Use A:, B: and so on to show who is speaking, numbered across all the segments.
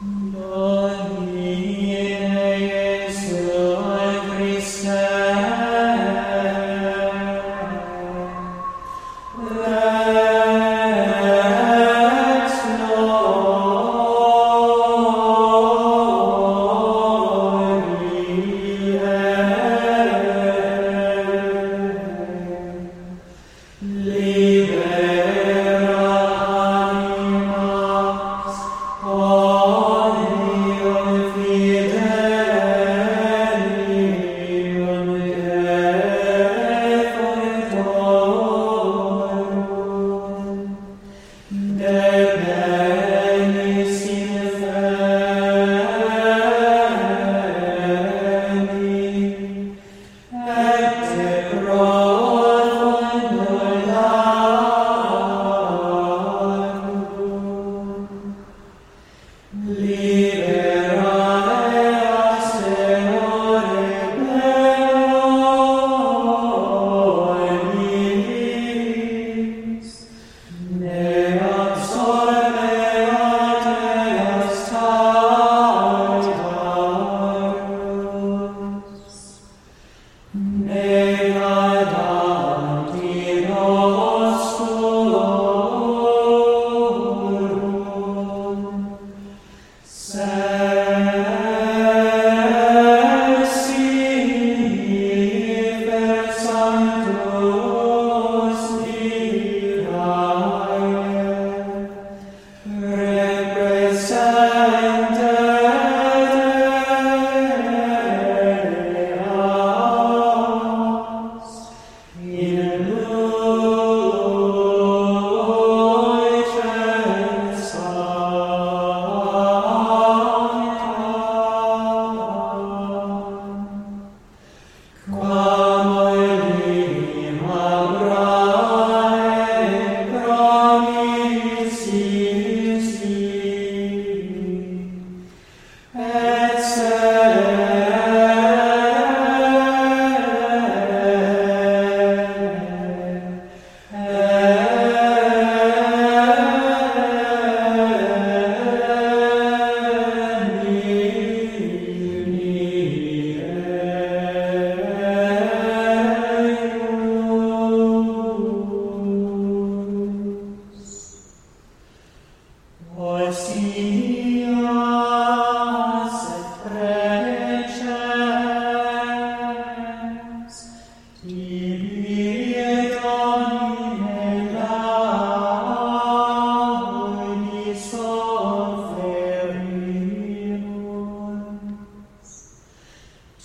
A: No. Sad.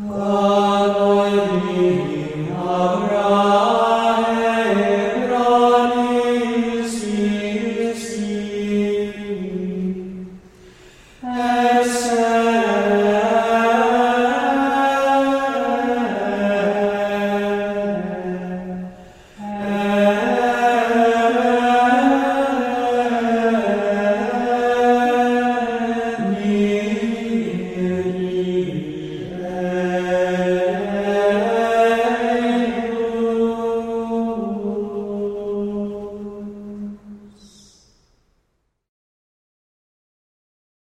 A: Oh.